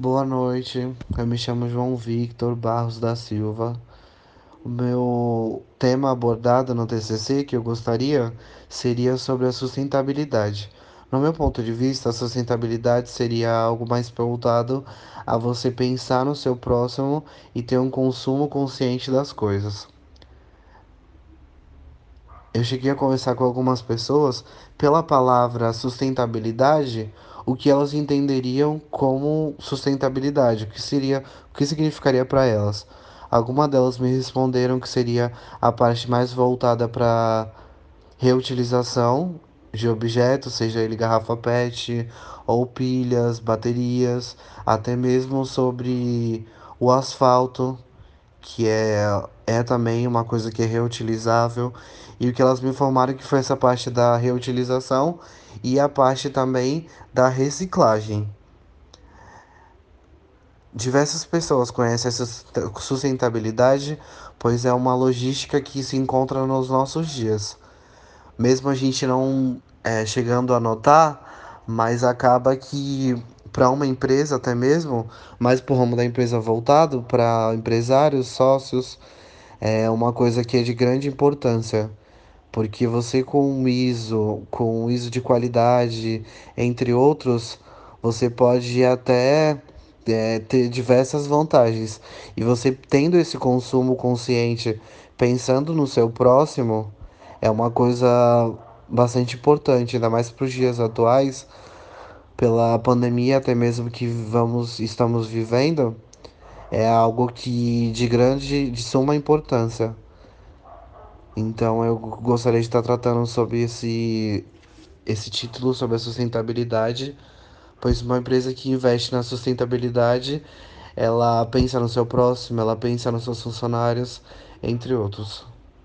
Boa noite, eu me chamo João Victor Barros da Silva. O meu tema abordado no TCC que eu gostaria seria sobre a sustentabilidade. No meu ponto de vista, a sustentabilidade seria algo mais voltado a você pensar no seu próximo e ter um consumo consciente das coisas. Eu cheguei a conversar com algumas pessoas pela palavra sustentabilidade, o que elas entenderiam como sustentabilidade, o que seria, o que significaria para elas. Algumas delas me responderam que seria a parte mais voltada para reutilização de objetos, seja ele garrafa PET ou pilhas, baterias, até mesmo sobre o asfalto que é, é também uma coisa que é reutilizável. E o que elas me informaram que foi essa parte da reutilização e a parte também da reciclagem. Diversas pessoas conhecem essa sustentabilidade, pois é uma logística que se encontra nos nossos dias. Mesmo a gente não é, chegando a notar, mas acaba que para uma empresa até mesmo, mais para o ramo da empresa voltado para empresários, sócios, é uma coisa que é de grande importância, porque você com ISO, com ISO de qualidade, entre outros, você pode até é, ter diversas vantagens. E você tendo esse consumo consciente, pensando no seu próximo, é uma coisa bastante importante, ainda mais para os dias atuais pela pandemia até mesmo que vamos estamos vivendo é algo que de grande de suma importância. Então eu gostaria de estar tratando sobre esse esse título sobre a sustentabilidade pois uma empresa que investe na sustentabilidade ela pensa no seu próximo ela pensa nos seus funcionários entre outros